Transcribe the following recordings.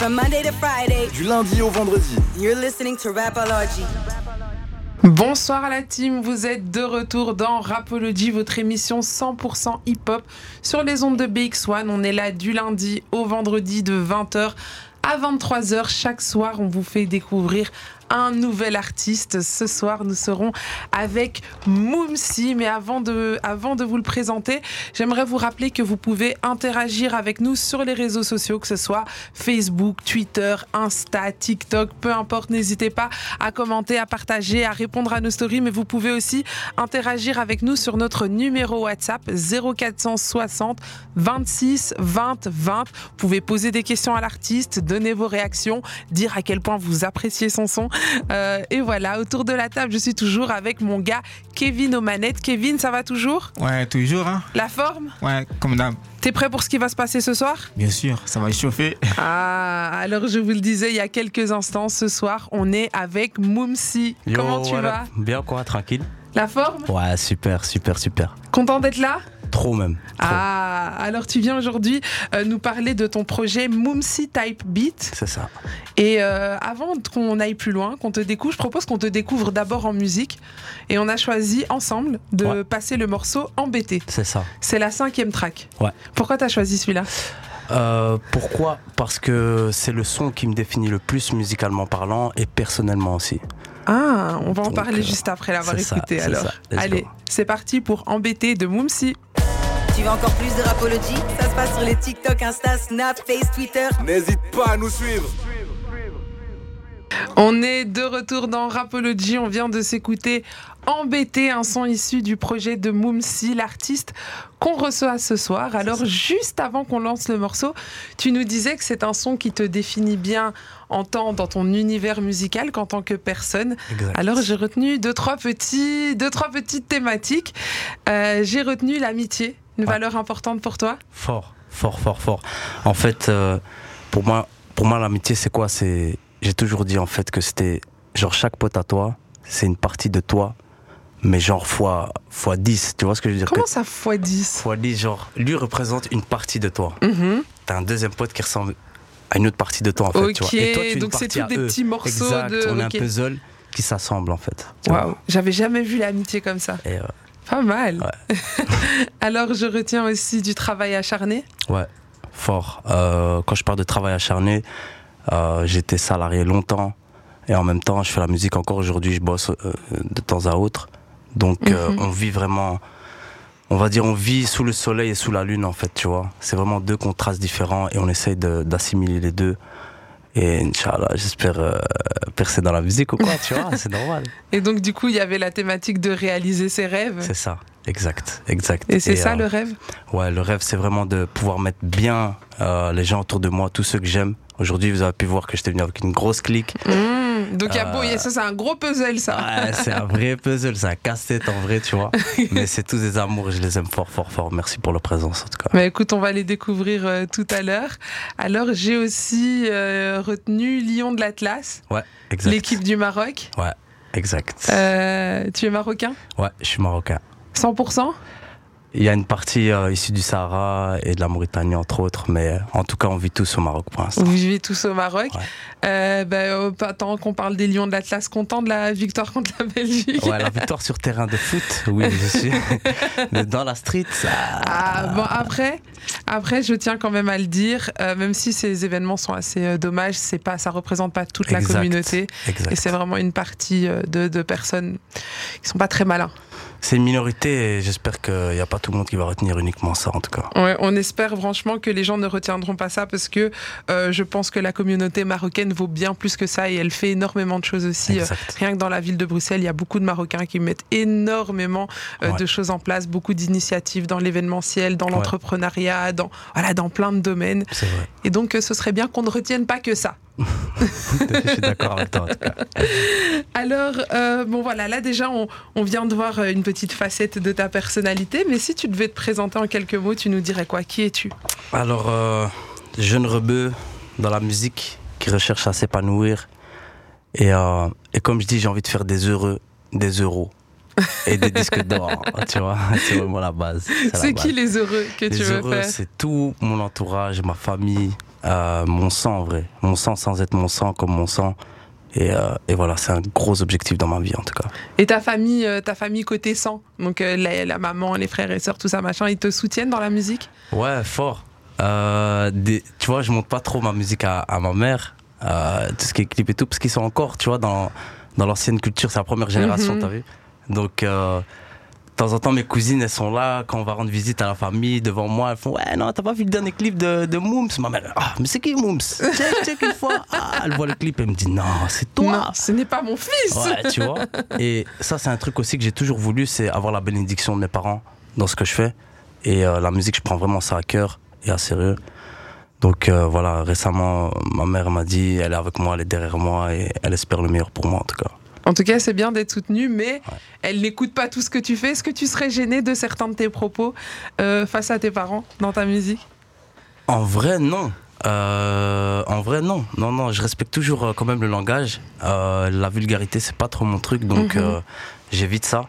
From Monday to Friday. Du lundi au vendredi. You're listening to Rapology. Bonsoir à la team, vous êtes de retour dans Rapology, votre émission 100% hip-hop sur les ondes de BX1. On est là du lundi au vendredi de 20h à 23h. Chaque soir, on vous fait découvrir un nouvel artiste. Ce soir, nous serons avec Moumsi. Mais avant de, avant de vous le présenter, j'aimerais vous rappeler que vous pouvez interagir avec nous sur les réseaux sociaux, que ce soit Facebook, Twitter, Insta, TikTok, peu importe. N'hésitez pas à commenter, à partager, à répondre à nos stories. Mais vous pouvez aussi interagir avec nous sur notre numéro WhatsApp 0460 26 20 20. Vous pouvez poser des questions à l'artiste, donner vos réactions, dire à quel point vous appréciez son son. Euh, et voilà, autour de la table, je suis toujours avec mon gars Kevin aux manettes. Kevin, ça va toujours? Ouais, toujours. Hein. La forme? Ouais, comme d'hab. T'es prêt pour ce qui va se passer ce soir? Bien sûr, ça va chauffer. Ah, alors je vous le disais il y a quelques instants, ce soir, on est avec Moumsi. Yo, Comment tu voilà. vas? Bien quoi, tranquille? La forme? Ouais, super, super, super. Content d'être là? Trop même. Trop. Ah, alors tu viens aujourd'hui euh, nous parler de ton projet Moumsi Type Beat. C'est ça. Et euh, avant qu'on aille plus loin, qu'on te découvre, je propose qu'on te découvre d'abord en musique. Et on a choisi ensemble de Ouais. passer le morceau Embêté. C'est ça. C'est la cinquième track. Ouais. Pourquoi t'as choisi celui-là? Euh, pourquoi? Parce que c'est le son qui me définit le plus musicalement parlant et personnellement aussi. Ah, on va en Donc, parler juste après l'avoir ça, écouté alors. ça. Let's Allez, c'est parti pour Embêté de Moumsi. Tu veux encore plus de Rapology? Ça se passe sur les TikTok, Insta, Snap, Face, Twitter. N'hésite pas à nous suivre. On est de retour dans Rapology. On vient de s'écouter Embêté, un son issu du projet de Moumsi, l'artiste qu'on reçoit ce soir. Alors, juste avant qu'on lance le morceau, tu nous disais que c'est un son qui te définit bien en tant dans ton univers musical qu'en tant que personne. Exact. Alors, j'ai retenu deux, trois petits, deux, trois petites thématiques. Euh, j'ai retenu l'amitié, une Ouais. valeur importante pour toi? Fort, fort, fort, fort. En fait, euh, pour moi, pour moi l'amitié, c'est quoi? C'est, j'ai toujours dit en fait que c'était genre chaque pote à toi, c'est une partie de toi, mais genre fois fois 10 Tu vois ce que je veux dire? Comment Que- ça, x 10 Fois 10 genre lui représente une partie de toi. Mhm. T'as un deuxième pote qui ressemble à une autre partie de toi en fait. Ok, tu vois. Et toi, tu es une donc c'est tous des eux. petits morceaux exact, de- On est ok. un puzzle qui s'assemble en fait. Waouh, j'avais jamais vu l'amitié comme ça. Et, euh, Pas mal. Alors, je retiens aussi du travail acharné. ouais, fort. Euh, quand je parle de travail acharné, euh, j'étais salarié longtemps et en même temps, je fais la musique encore aujourd'hui. Je bosse euh, de temps à autre. Donc, Mhm. on vit vraiment. On va dire, on vit sous le soleil et sous la lune, en fait, tu vois. C'est vraiment deux contrastes différents et on essaye d'assimiler les deux. Et Inch'Allah, j'espère euh, percer dans la musique ou quoi, tu vois, c'est normal. Et donc, du coup, il y avait la thématique de réaliser ses rêves. C'est ça, exact, exact. Et c'est ça euh, le rêve? Ouais, le rêve, c'est vraiment de pouvoir mettre bien euh, les gens autour de moi, tous ceux que j'aime. Aujourd'hui, vous avez pu voir que j'étais venu avec une grosse clique. Mmh, Donc, il y a Euh, beau, a- ça, c'est un gros puzzle, ça. Ouais, c'est un vrai puzzle, c'est un casse-tête en vrai, tu vois. Mais c'est tous des amours et je les aime fort, fort, fort. Merci pour leur présence en tout cas. Bah, écoute, on va les découvrir euh, tout à l'heure. Alors, j'ai aussi euh, retenu Lyon de l'Atlas, Ouais, exact. l'équipe du Maroc. Ouais, exact. Euh, tu es marocain? Ouais, je suis marocain. 100% Il y a une partie euh, issue du Sahara et de la Mauritanie, entre autres, mais euh, en tout cas, on vit tous au Maroc pour l'instant. Vous vivez tous au Maroc. Ouais. Euh, bah, euh, pas tant qu'on parle des Lions de l'Atlas, content de la victoire contre la Belgique. Ouais, la victoire sur terrain de foot, oui, je suis. Mais dans la street, ça. Ah, bon, après, après, je tiens quand même à le dire, euh, même si ces événements sont assez dommages, c'est pas, ça représente pas toute la communauté. Exact. Et c'est vraiment une partie de, de personnes qui sont pas très malins. C'est une minorité et j'espère qu'il n'y a pas tout le monde qui va retenir uniquement ça en tout cas. Ouais, on espère franchement que les gens ne retiendront pas ça parce que euh, je pense que la communauté marocaine vaut bien plus que ça et elle fait énormément de choses aussi. Euh. Rien que dans la ville de Bruxelles, il y a beaucoup de Marocains qui mettent énormément euh, Ouais. de choses en place, beaucoup d'initiatives dans l'événementiel, dans Ouais. l'entrepreneuriat, dans, voilà, dans plein de domaines. Et donc, ce serait bien qu'on ne retienne pas que ça. Je suis d'accord avec toi en tout cas. Alors, euh, bon voilà, là déjà, on, on vient de voir euh, une petite facette de ta personnalité, mais si tu devais te présenter en quelques mots, tu nous dirais quoi? Qui es-tu? Alors, euh, jeune rebeu dans la musique qui recherche à s'épanouir. Et, euh, et comme je dis, j'ai envie de faire des heureux, des euros et des disques d'or. Tu vois, c'est vraiment la base. C'est qui base. les heureux que Les tu veux heureux, faire? c'est tout mon entourage, ma famille, euh, mon sang en vrai. Mon sang sans être mon sang comme mon sang. Et, euh, et voilà, c'est un gros objectif dans ma vie en tout cas. Et ta famille, euh, ta famille côté sang, donc euh, la, la maman, les frères et sœurs, tout ça, machin, ils te soutiennent dans la musique? Ouais, fort. Euh, des- tu vois, je montre pas trop ma musique à, à ma mère, euh, tout ce qui est clip et tout, parce qu'ils sont encore, tu vois, dans, dans l'ancienne culture, c'est la première génération, Mhm. t'as vu? Donc, euh, temps en temps, mes cousines, elles sont là, quand on va rendre visite à la famille, devant moi, elles font Ouais, non, t'as pas vu le dernier clip de, de Mooms? Ma mère, ah, mais c'est qui Mooms? Check, check une fois. Ah, elle voit le clip, elle me dit Non, c'est toi Non, ce n'est pas mon fils Ouais, tu vois. Et ça, c'est un truc aussi que j'ai toujours voulu, c'est avoir la bénédiction de mes parents dans ce que je fais. Et euh, la musique, je prends vraiment ça à cœur et à sérieux. Donc euh, voilà, récemment, ma mère m'a dit, elle est avec moi, elle est derrière moi et elle espère le meilleur pour moi en tout cas. En tout cas, c'est bien d'être soutenu, mais elle n'écoute pas tout ce que tu fais. Est-ce que tu serais gêné de certains de tes propos euh, face à tes parents dans ta musique? En vrai, non. Euh, en vrai, non. Non, non, je respecte toujours euh, quand même le langage. Euh, la vulgarité, c'est pas trop mon truc, donc Mhm. j'évite ça.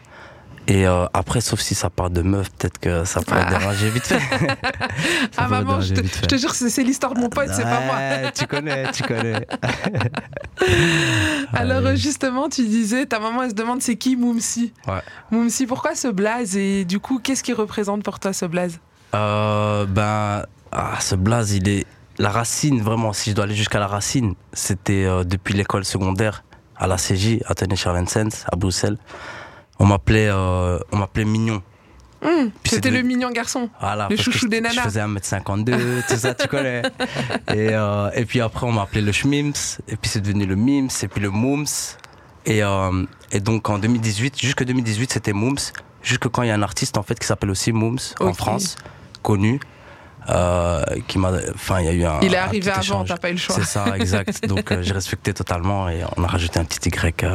Et euh, après, sauf si ça parle de meuf, peut-être que ça pourrait Ah. déranger vite fait. Ah maman, je te, je jure, c'est l'histoire de mon pote, c'est pas moi. Tu connais, tu connais. Alors justement, tu disais, ta maman, elle se demande c'est qui Moumsi? Ouais. Moumsi, pourquoi ce blaze? Et du coup, qu'est-ce qui représente pour toi ce blaze? Euh, ben, ah, ce blaze, il est. La racine, vraiment, si je dois aller jusqu'à la racine, c'était euh, depuis l'école secondaire à la CJ, à Charlensens, à Bruxelles. On m'appelait euh, on m'appelait Mignon. Puis C'était le mignon garçon. Voilà, Le chouchou je- des Je nanas. faisais 1m52, tout ça, tu connais. Et, euh, et puis après, on m'a appelé le Schmims, et puis c'est devenu le Mims, et puis le Mooms. Et, euh, et donc en 2018, jusque 2018, c'était Mooms, jusque quand il y a un artiste en fait qui s'appelle aussi Mooms en. France, connu. euh, qui m'a enfin il y a eu un Il est un arrivé avant, t'as pas eu le choix. c'est ça exact donc j'ai respecté totalement et on a rajouté un petit Y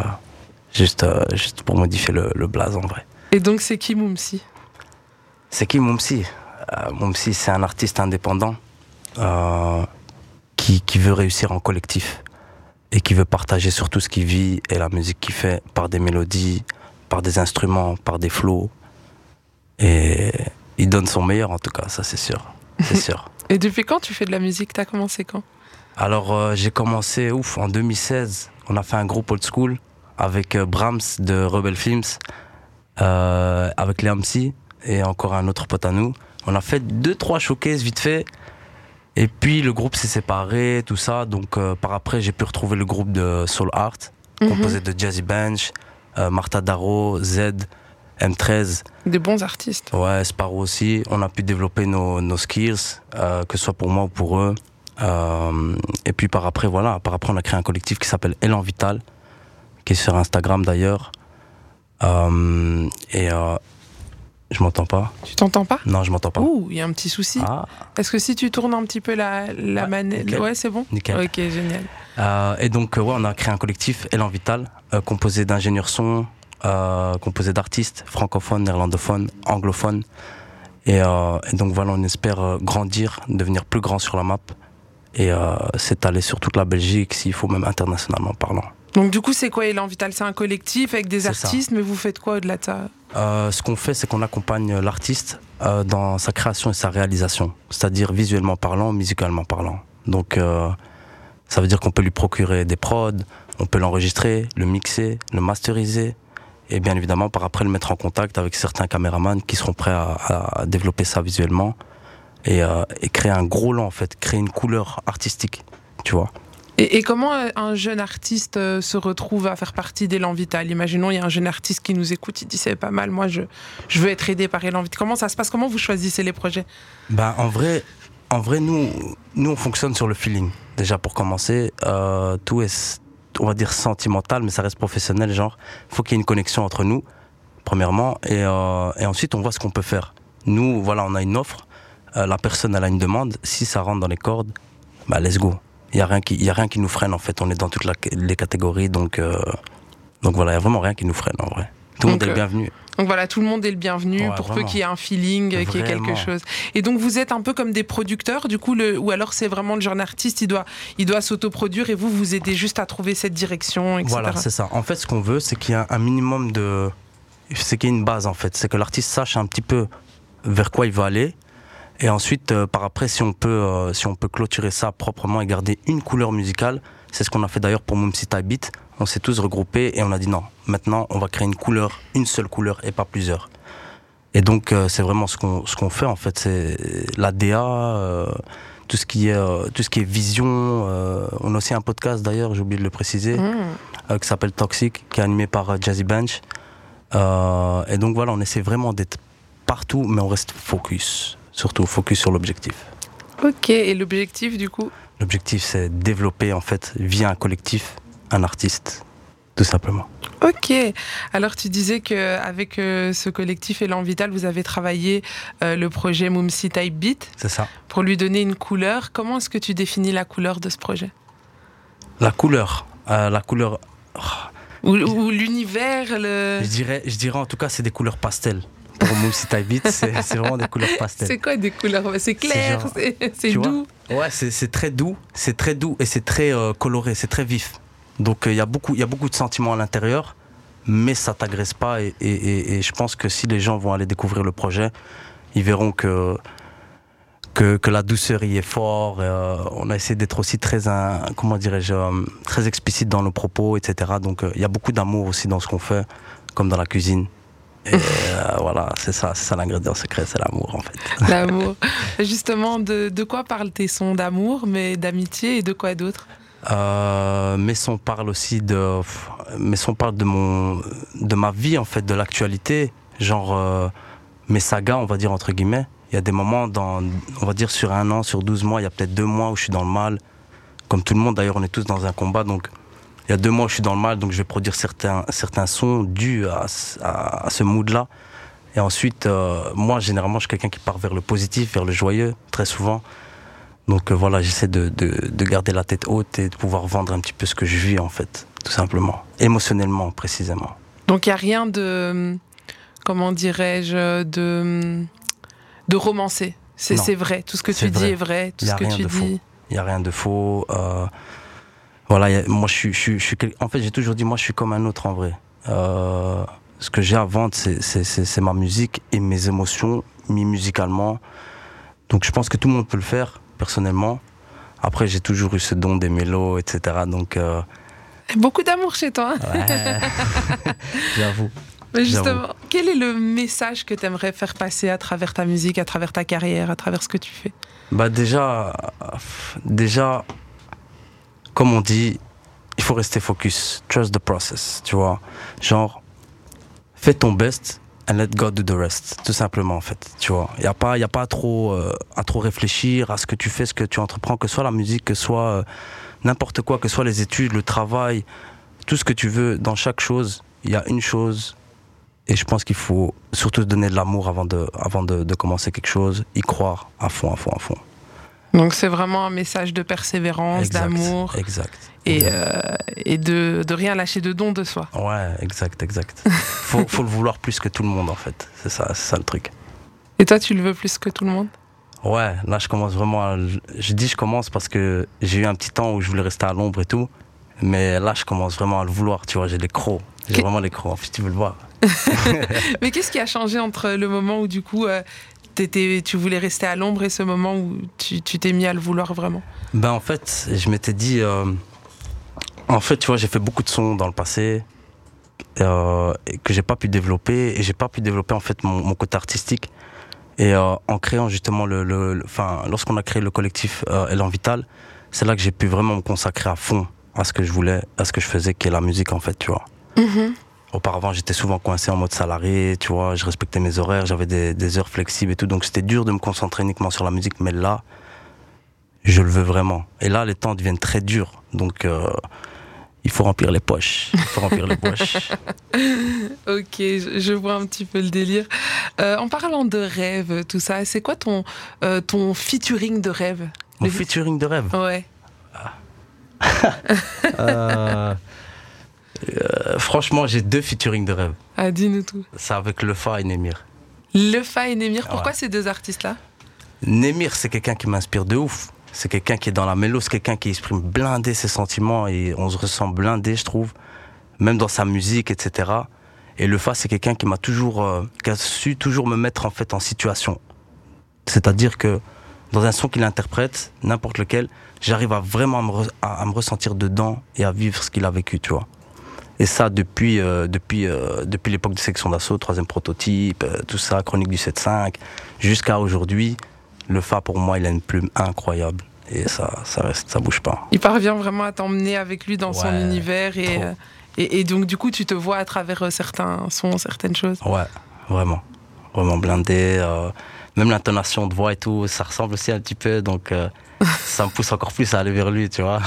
juste euh, juste pour modifier le, le blaze en vrai Et donc, c'est qui Moumsi? C'est qui Moumsi? Euh, Moumsi, c'est un artiste indépendant euh, qui, qui veut réussir en collectif et qui veut partager surtout ce qu'il vit et la musique qu'il fait par des mélodies, par des instruments, par des flows. Et il donne son meilleur en tout cas, ça c'est sûr. C'est sûr. Et depuis quand tu fais de la musique? T'as commencé quand? Alors euh, j'ai commencé ouf en 2016. On a fait un groupe old school avec euh, Brahms de Rebel Films, euh, avec les MC et encore un autre pote à nous. On a fait deux trois showcases vite fait. Et puis le groupe s'est séparé, tout ça. Donc euh, par après j'ai pu retrouver le groupe de Soul Art, Mhm. composé de Jazzy Bench, euh, Martha Darro, Z, M13. Des bons artistes. Ouais, Sparrow aussi. On a pu développer nos, nos skills, que ce soit pour moi ou pour eux. Et puis par après, voilà, par après, on a créé un collectif qui s'appelle Elan Vital, qui est sur Instagram d'ailleurs. Euh, et euh, je m'entends pas. Tu t'entends pas? Non, je m'entends pas. Ouh, il y a un petit souci. Ah, Est-ce que si tu tournes un petit peu la, la Ouais, manette. Ouais, c'est bon nickel. Ok, génial. Euh, et donc, euh, ouais, on a créé un collectif Elan Vital, euh, composé d'ingénieurs son, composé d'artistes francophones, néerlandophones, anglophones. Et, et donc voilà, on espère grandir, devenir plus grand sur la map et s'étaler sur toute la Belgique, s'il faut même internationalement parlant. Donc, du coup, c'est quoi Elan Vital C'est un collectif avec des ça. artistes, mais vous faites quoi au-delà de ça? Euh, ce qu'on fait, c'est qu'on accompagne l'artiste euh, dans sa création et sa réalisation, c'est-à-dire visuellement parlant, musicalement parlant. Donc, euh, ça veut dire qu'on peut lui procurer des prods, on peut l'enregistrer, le mixer, le masteriser, et bien évidemment, par après, le mettre en contact avec certains caméramans qui seront prêts à, à développer ça visuellement et, et créer un gros lot, en fait, créer une couleur artistique, tu vois. Et, comment euh, un jeune artiste euh, se retrouve à faire partie d'Elan Vital? Imaginons, il y a un jeune artiste qui nous écoute, il dit c'est pas mal, moi je, je veux être aidé par Elan Vital. Comment ça se passe? Comment vous choisissez les projets? Ben, en vrai, en vrai nous, nous, on fonctionne sur le feeling. Déjà, pour commencer, euh, tout est, on va dire, sentimental, mais ça reste professionnel. Genre, il faut qu'il y ait une connexion entre nous, premièrement, et, ensuite, on voit ce qu'on peut faire. Nous, voilà, on a une offre, la personne, elle a une demande. Si ça rentre dans les cordes, bah, let's go. Il n'y a, rien qui- y a rien qui nous freine, en fait. On est dans toutes la- les catégories, donc, euh, donc voilà, il n'y a vraiment rien qui nous freine, en vrai. Tout le monde est le euh, bienvenu. Donc voilà, tout le monde est le bienvenu Ouais, pour peu qu'il y ait un feeling, qu'il y ait quelque chose. Et donc vous êtes un peu comme des producteurs, du coup, le, ou alors c'est vraiment le jeune artiste, il doit, il doit s'autoproduire et vous, vous aidez juste à trouver cette direction, etc. Voilà, c'est ça. En fait, ce qu'on veut, c'est qu'il y ait un minimum de. C'est qu'il y ait une base, en fait. C'est que l'artiste sache un petit peu vers quoi il va aller. Et ensuite, euh, par après, si on peut, euh, si on peut clôturer ça proprement et garder une couleur musicale, c'est ce qu'on a fait d'ailleurs pour Mumsy Type Beat. On s'est tous regroupés et on a dit non, maintenant on va créer une couleur, une seule couleur et pas plusieurs. Et donc euh, c'est vraiment ce qu'on ce qu'on fait en fait, c'est la DA, tout ce qui est tout ce qui est vision. on a aussi un podcast d'ailleurs, j'ai oublié de le préciser, Mmh. euh, qui s'appelle Toxic, qui est animé par Jazzy Bench. Et donc voilà, on essaie vraiment d'être partout, mais on reste focus, surtout focus sur l'objectif. Ok, et l'objectif du coup L'objectif, c'est développer en fait via un collectif un artiste, tout simplement. Ok. Alors tu disais que avec euh, ce collectif Elan Vital, vous avez travaillé euh, le projet Mumsy Type Beat C'est ça. pour lui donner une couleur. Comment est-ce que tu définis la couleur de ce projet? La couleur, euh, la couleur, Ou, ou l'univers, le... je dirais, je dirais en tout cas, c'est des couleurs pastel. Pour Moussi Type Beat, c'est c'est vraiment des couleurs pastel. C'est quoi des couleurs? C'est clair, c'est vois? doux. Ouais, c'est très doux, c'est très doux et c'est très euh, coloré, c'est très vif. Donc euh, il y a beaucoup, y a beaucoup de sentiments à l'intérieur, mais ça t'agresse pas. Et, et- et- et je pense que si les gens vont aller découvrir le projet, ils verront que que, que la douceur y est fort. euh, on a essayé d'être aussi très, un- comment dirais-je, très explicite dans nos propos, etc. Donc il y a beaucoup d'amour aussi dans ce qu'on fait, comme dans la cuisine. Et euh, voilà, c'est ça, c'est ça l'ingrédient secret, c'est l'amour en fait. L'amour. Justement, de, de quoi parlent tes sons d'amour, mais d'amitié et de quoi d'autre? Euh, mes sons parlent aussi de, mes sons parlent de mon, de ma vie en fait, de l'actualité, genre euh, mes sagas, on va dire entre guillemets. Il y a des moments dans, on va dire sur un an, sur 12 mois, il y a peut-être deux mois où je suis dans le mal. Comme tout le monde d'ailleurs, on est tous dans un combat, donc il y a deux mois je suis dans le mal, donc je vais produire certains, certains sons dus à, ce- à, à ce mood-là. Et ensuite, euh, moi, généralement, je suis quelqu'un qui part vers le positif, vers le joyeux, très souvent. Donc euh, voilà, j'essaie de, de, de garder la tête haute et de pouvoir vendre un petit peu ce que je vis, en fait, tout simplement. Émotionnellement, précisément. Donc il n'y a rien de, comment dirais-je, de, de romancé. C'est vrai, tout ce que tu dis vrai. est vrai, tout ce que tu dis. Il n'y a rien de faux. euh, voilà, a- moi, je suis, je suis, je en fait, j'ai toujours dit, moi, je suis comme un autre en vrai. Euh, ce que j'ai à vendre, c'est- ma musique et mes émotions, mis musicalement. Donc, je pense que tout le monde peut le faire, personnellement. Après, j'ai toujours eu ce don des mélos, etc. Donc, euh, Beaucoup d'amour chez toi. hein. ouais, j'avoue. Mais justement, quel est le message que tu aimerais faire passer à travers ta musique, à travers ta carrière, à travers ce que tu fais? Bah déjà, déjà, comme on dit, il faut rester focus. Trust the process, tu vois. Genre, fais ton best and let God do the rest. Tout simplement, en fait, tu vois. Il n'y a pas, y a pas à, trop, euh, à trop réfléchir à ce que tu fais, ce que tu entreprends, que ce soit la musique, que ce soit euh, n'importe quoi, que ce soit les études, le travail, tout ce que tu veux. Dans chaque chose, il y a une chose. Et je pense qu'il faut surtout se donner de l'amour avant, de, avant de, de commencer quelque chose, y croire à fond, à fond, à fond. Donc c'est vraiment un message de persévérance, d'amour Exact. et, euh, et de, de rien lâcher de don de soi. Ouais, exact, exact. faut, faut le vouloir plus que tout le monde en fait. C'est ça, c'est ça le truc. Et toi, tu le veux plus que tout le monde? Ouais, là je commence vraiment à. Je dis je commence parce que j'ai eu un petit temps où je voulais rester à l'ombre et tout. Mais là je commence vraiment à le vouloir, tu vois, j'ai les crocs. J'ai vraiment les crocs, en fait, tu veux le voir. Mais qu'est-ce qui a changé entre le moment où du coup euh, tu voulais rester à l'ombre et ce moment où tu t'es mis à le vouloir vraiment? Ben en fait, je m'étais dit. euh, en fait, tu vois, j'ai fait beaucoup de sons dans le passé euh, que j'ai pas pu développer et j'ai pas pu développer en fait mon, mon côté artistique. Et euh, en créant justement le, enfin, lorsqu'on a créé le collectif euh, Elan Vital, c'est là que j'ai pu vraiment me consacrer à fond à ce que je voulais, à ce que je faisais, qui est la musique en fait, tu vois. Auparavant, j'étais souvent coincé en mode salarié, tu vois, je respectais mes horaires, j'avais des, des heures flexibles et tout, donc c'était dur de me concentrer uniquement sur la musique, mais là, je le veux vraiment. Et là, les temps deviennent très durs, donc euh, il faut remplir les poches. Il faut remplir les poches. Ok, je, vois un petit peu le délire. Euh, en parlant de rêve, tout ça, c'est quoi ton, euh, ton featuring de rêve? Mon Le- featuring de rêve? Ouais. Euh, franchement, j'ai deux featuring de rêve. Ah, dis-nous tout. C'est avec Lefa et Nemir. Lefa et Nemir, pourquoi Ouais. ces deux artistes-là? Nemir, c'est quelqu'un qui m'inspire de ouf. C'est quelqu'un qui est dans la mélo, c'est quelqu'un qui exprime blindé ses sentiments et on se ressent blindé, je trouve, même dans sa musique, etc. Et le Fa, c'est quelqu'un qui m'a toujours, euh, qui a su toujours me mettre en fait en situation. C'est-à-dire que dans un son qu'il interprète, n'importe lequel, j'arrive à vraiment me, à, à me ressentir dedans et à vivre ce qu'il a vécu, tu vois. Et ça depuis, euh, depuis, euh, depuis l'époque de section d'assaut, troisième prototype, euh, tout ça, chronique du 7.5, jusqu'à aujourd'hui, le Fa pour moi, il a une plume incroyable. Et ça, ça reste, ça bouge pas. Il parvient vraiment à t'emmener avec lui dans son univers et, et, et donc du coup tu te vois à travers certains sons, certaines choses. Ouais, vraiment. Vraiment blindé. même l'intonation de voix et tout, ça ressemble aussi un petit peu. Donc, ça me pousse encore plus à aller vers lui, tu vois.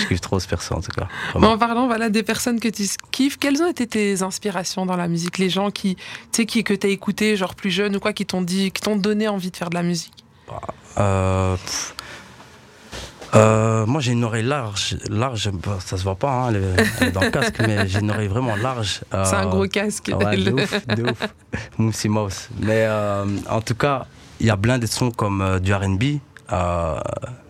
Je kiffe trop ce perso, en tout cas. Mais Vraiment. en parlant voilà, des personnes que tu kiffes, quelles ont été tes inspirations dans la musique? Les gens qui, qui, que tu as écouté, genre plus jeune ou quoi, qui t'ont dit, qui t'ont donné envie de faire de la musique? Euh, pff. Euh, moi, j'ai une oreille large. Large, bah, ça se voit pas, hein, elle est- elle est dans le casque, mais j'ai une oreille vraiment large. C'est un Euh, gros casque. Ouais, de ouf, de ouf. Moussi Mouse. Mais euh, en tout cas, il y a plein de sons comme euh, du RB, euh,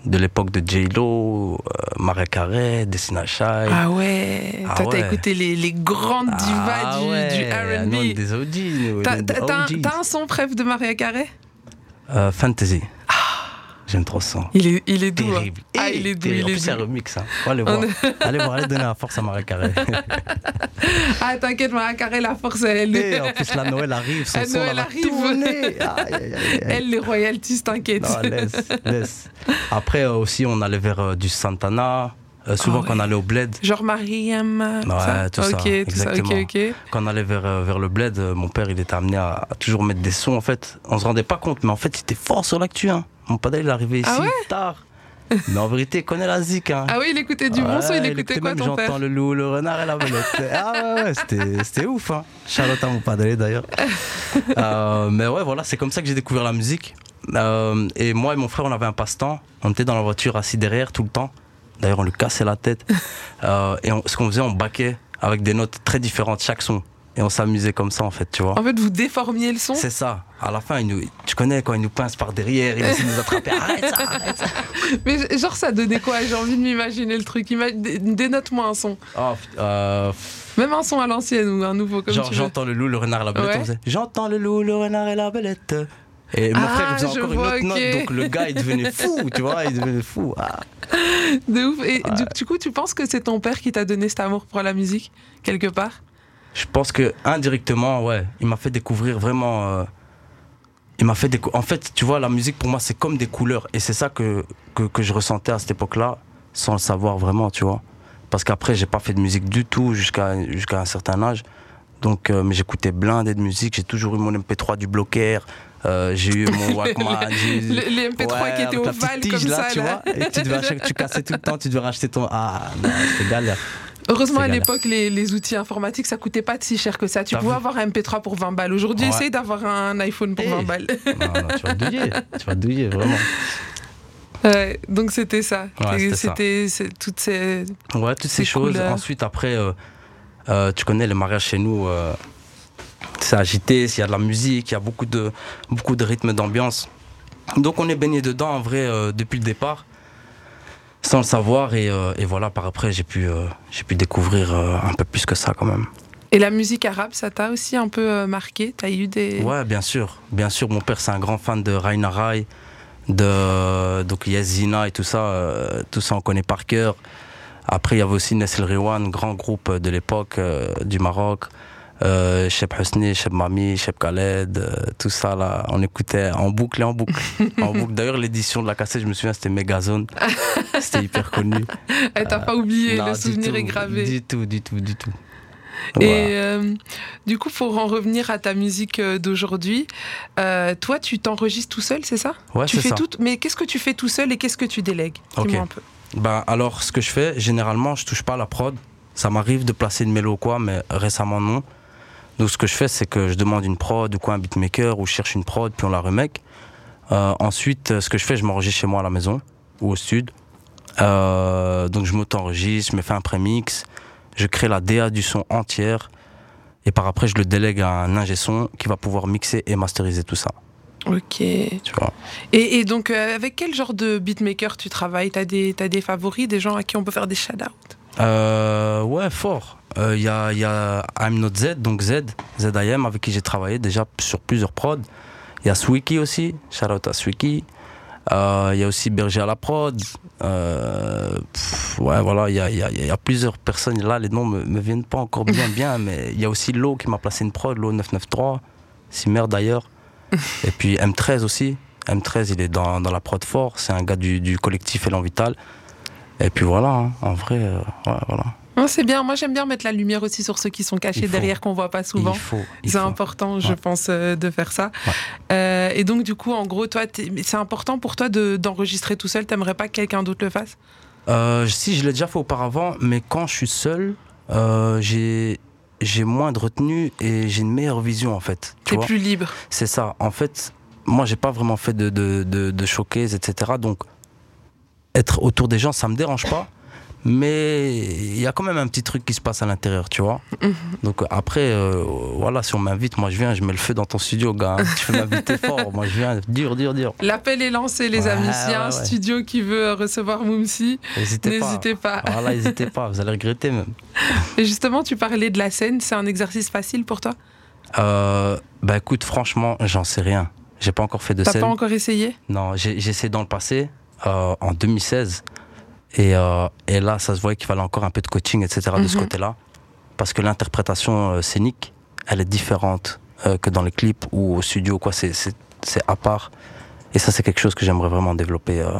de l'époque de J-Lo, euh, Maria Carey, Destiny Child. Ah ouais, Ah toi t'as écouté les, les grandes divas Ah du, ouais, du R&B. des OG, T'as un, son préf de Maria Carey? Euh, Fantasy. J'aime trop ce son. il est, il est doux. hein. Terrible. Ah, Eh, il est doux, il En est plus, c'est un remix. Hein. Aller voir. allez voir, allez donner la force à Maria Carey. Ah t'inquiète, Maria Carey, la force, elle, Et en plus, la Noël arrive, son Ah, son, Noël elle arrive. Aïe, aïe, elle, les royalties, t'inquiète. Non, laisse, laisse. Après euh, aussi, on allait vers euh, du Santana. Euh, souvent, Ah quand on allait au bled, Genre Mariam. Ouais, tout ça, Ok, tout ça, ok, exactement. ok. quand on allait vers, vers le bled, mon père, il était amené à, à toujours mettre des sons. En fait, on se rendait pas compte, mais en fait, il était fort sur l'actu. Hein. Mon père, il est arrivé ici Ah ouais tard. Mais en vérité, il connaît la zik. Hein. Ah oui, il écoutait du bon son, il Ouais, écoutait quoi même ton père J'entends le loup, le renard et la belette. ah ouais, ouais, c'était, ouf. Hein. Charlotte à mon padré d'ailleurs. Euh, mais ouais, voilà, c'est comme ça que j'ai découvert la musique. Euh, et moi et mon frère, on avait un passe-temps. On était dans la voiture assis derrière tout le temps. D'ailleurs, on lui cassait la tête. Euh, et on- ce qu'on faisait, on baquait avec des notes très différentes chaque son. Et on s'amusait comme ça, en fait, tu vois. En fait, vous déformiez le son C'est ça. À la fin, il nous, tu connais quand il nous pince par derrière, il essaie de nous attraper. Arrête ça, arrête ça. Mais genre, ça donnait quoi? J'ai envie de m'imaginer le truc. Dénote-moi un son. Oh, euh, Même un son à l'ancienne ou un nouveau, comme Genre, j'entends le loup, le renard et la belette. Ouais. J'entends le loup, le renard et la belette. Et mon Ah, frère il faisait encore vois, une autre note, donc le gars il devenait fou, tu vois, il devenait fou. Ah. De ouf. Et du, du coup, tu penses que c'est ton père qui t'a donné cet amour pour la musique, quelque part? Je pense que indirectement, ouais, il m'a fait découvrir vraiment. euh, il m'a fait En fait, tu vois, la musique pour moi c'est comme des couleurs, et c'est ça que, que, que je ressentais à cette époque-là, sans le savoir vraiment, tu vois. Parce qu'après, j'ai pas fait de musique du tout jusqu'à jusqu'à un certain âge. Donc, euh, mais j'écoutais blindé de musique, j'ai toujours eu mon MP3 du bloquer. euh, j'ai eu mon Walkman, j'ai eu- Le- les MP3 qui étaient ovales comme là, ça, tu là. vois. Et tu devais acheter- tu cassais tout le temps, tu devais racheter ton. Ah, non, c'était galère. Heureusement, à l'époque, les, les outils informatiques, ça coûtait pas si cher que ça. Tu pouvais avoir un MP3 pour 20 balles. Aujourd'hui, Ouais. essaye d'avoir un iPhone pour Eh. 20 balles. Non, non, tu vas douiller, tu vas douiller, vraiment. Ouais, donc c'était ça. Ouais, c'était toutes ces. Ouais, toutes Ces ces choses. couleurs. Ensuite, après, euh, euh, tu connais les mariages chez nous, euh, c'est agité, il y a de la musique, il y a beaucoup de, beaucoup de rythme, d'ambiance. Donc on est baigné dedans en vrai depuis le départ, sans le savoir. Et, euh, et voilà, par après, j'ai pu, euh, j'ai pu découvrir euh, un peu plus que ça quand même. Et la musique arabe, ça t'a aussi un peu marqué? T'as eu des. Ouais, bien sûr. Bien sûr, mon père, c'est un grand fan de Raina Rai, de donc Yazina et tout ça. tout ça, on connaît par cœur. Après, il y avait aussi Nessil Riwan, grand groupe de l'époque euh, du Maroc. Euh, Cheb Husni, Cheb Mami, Cheb Khaled, euh, tout ça là, on écoutait en boucle et en boucle. en boucle. D'ailleurs, l'édition de la cassette, je me souviens, c'était Megazone. c'était hyper connu. Eh, T'as pas oublié, Non, le souvenir tout, est gravé. Du tout, du tout, du tout. Et Voilà. euh, du coup, pour en revenir à ta musique euh, d'aujourd'hui, euh, toi, tu t'enregistres tout seul, c'est ça? Ouais, Tu fais ça. tout, mais qu'est-ce que tu fais tout seul et qu'est-ce que tu délègues? Un peu. Ben, alors, ce que je fais, généralement, je touche pas à la prod. Ça m'arrive de placer une mélo ou quoi, mais récemment, non. Donc, ce que je fais, c'est que je demande une prod ou quoi, un beatmaker, ou je cherche une prod, puis on la remake. Euh, ensuite, ce que je fais, je m'enregistre chez moi à la maison ou au sud. Euh, donc, je m'auto-enregistre, je me fais un prémix, je crée la DA du son entière, et par après, je le délègue à un ingé son qui va pouvoir mixer et masteriser tout ça. Ok. Et, Tu vois. et donc, euh, avec quel genre de beatmaker tu travailles? T'as des, t'as des favoris, des gens à qui on peut faire des shout-outs? Euh, ouais, fort. Il y, a, y a I'm Not Z, donc Z, ZIM, avec qui j'ai travaillé déjà sur plusieurs prods. Il y a Swiki aussi, shout out à Swiki. Euh, Il y a aussi Berger à la prod. Euh, pff, ouais, voilà, il y a, il y a- il y a plusieurs personnes. Là, les noms me, me viennent pas encore bien, bien, mais il y a aussi Lo qui m'a placé une prod, Lo 993, Simer d'ailleurs. Et puis M13 aussi. M13, il est dans, dans la prod fort. C'est un gars du, du collectif Elan Vital. Et puis voilà, hein, en vrai, euh, ouais, voilà. C'est bien. Moi, j'aime bien mettre la lumière aussi sur ceux qui sont cachés derrière, qu'on voit pas souvent. Il faut. il C'est important, je pense, euh, de faire ça. Ouais. Euh, et donc, du coup, en gros, toi, c'est important pour toi de- d'enregistrer tout seul? T'aimerais pas que quelqu'un d'autre le fasse? Si, je l'ai déjà fait auparavant, mais quand je suis seul, j'ai j'ai moins de retenue et j'ai une meilleure vision en fait. Tu T'es plus libre. C'est ça. En fait, moi, j'ai pas vraiment fait de, de, de, de showcase, etc. Donc, être autour des gens, ça me dérange pas. Mais il y a quand même un petit truc qui se passe à l'intérieur, tu vois. Mhm. Donc après, euh, voilà, si on m'invite, moi je viens, je mets le feu dans ton studio, gars. Tu peux m'inviter fort, moi je viens, dur, dur, dur. L'appel est lancé, les Ouais, amis. S'il y a un studio qui veut recevoir Moumsi, N'hésitez pas. Voilà, n'hésitez pas, vous allez regretter même. Et justement, tu parlais de la scène. C'est un exercice facile pour toi? Euh, bah écoute, franchement, j'en sais rien. J'ai pas encore fait de T'as scène. pas encore essayé? Non, j'ai essayé dans le passé, en 2016. Et, euh, et là, ça se voyait qu'il fallait encore un peu de coaching, etc. de ce Mhm. côté-là. Parce que l'interprétation euh, scénique, elle est différente euh, que dans les clips ou au studio, quoi. C'est- à part. Et ça, c'est quelque chose que j'aimerais vraiment développer. euh,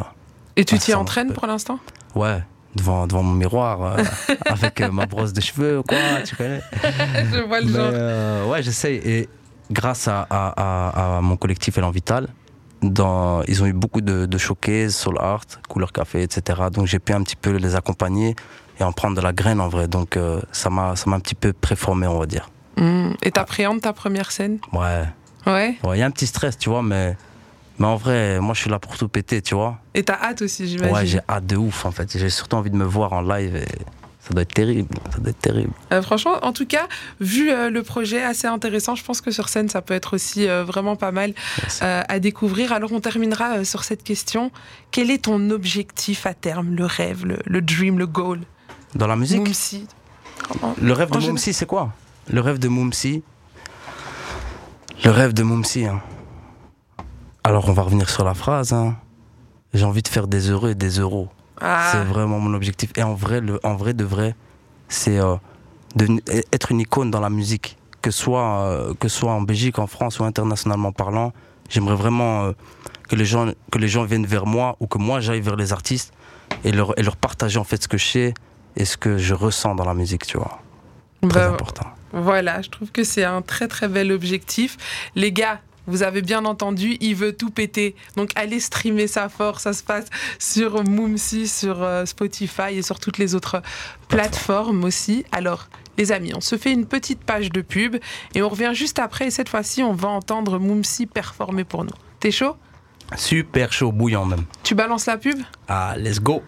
Et tu t'y entraînes pour l'instant? Ouais, devant, devant mon miroir, euh, avec euh, ma brosse de cheveux, quoi, tu connais. Je vois le Mais, genre. euh, ouais, j'essaye. Et grâce à, à- à- à mon collectif Elan Vital, dans, ils ont eu beaucoup de, de showcases, soul art, couleur café, etc. Donc j'ai pu un petit peu les accompagner et en prendre de la graine en vrai. Donc euh, ça m'a ça m'a un petit peu préformé, on va dire. Hmm. Et t'appréhendes ta première scène? Ouais. Ouais. Ouais, il y a un petit stress, tu vois, mais, mais en vrai, moi je suis là pour tout péter, tu vois. Et t'as hâte aussi, j'imagine. Ouais, j'ai hâte de ouf en fait. J'ai surtout envie de me voir en live et ça doit être terrible. Ça doit être terrible. Euh, franchement, en tout cas, vu euh, le projet assez intéressant, je pense que sur scène, ça peut être aussi euh, vraiment pas mal à découvrir. Alors, on terminera sur cette question. Quel est ton objectif à terme, le rêve, le, le dream, le goal? Dans la musique? Moumsi. Le rêve de Moumsi, c'est quoi? Le rêve de Moumsi? Le rêve de Moumsi. hein. Alors, on va revenir sur la phrase. hein. J'ai envie de faire des heureux et des euros. Ah, C'est vraiment mon objectif. Et en vrai, le, en vrai de vrai, c'est euh, devenu- être une icône dans la musique. Que ce soit, euh, que soit en Belgique, en France ou internationalement parlant. J'aimerais vraiment euh, que, les gens, que les gens viennent vers moi ou que moi j'aille vers les artistes et leur, et leur partager en fait ce que je sais et ce que je ressens dans la musique, tu vois. Très bah, important. Voilà, je trouve que c'est un très très bel objectif. Les gars, vous avez bien entendu, il veut tout péter. Donc allez streamer ça fort, ça se passe sur Moomsi, sur euh, Spotify et sur toutes les autres plateformes aussi. Alors, les amis, on se fait une petite page de pub et on revient juste après. Et cette fois-ci, on va entendre Moomsi performer pour nous. T'es chaud? Super chaud, bouillant même. Tu balances la pub? Ah, let's go.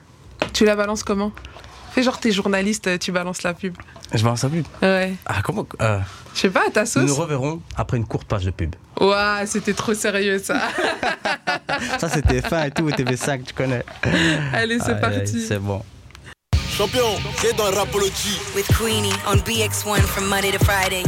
Tu la balances comment? Fais genre t'es journaliste, tu balances la pub. Je vais en savoir. Ouais. Ah, comment euh, Je sais pas, ta Nous nous sauce reverrons après une courte page de pub. Ouah, c'était trop sérieux ça. Ça, c'était fin et tout, TV5, tu connais. Allez, c'est parti. C'est bon. Champion, c'est dans Rapology. With Queenie on BX1 from Monday to Friday.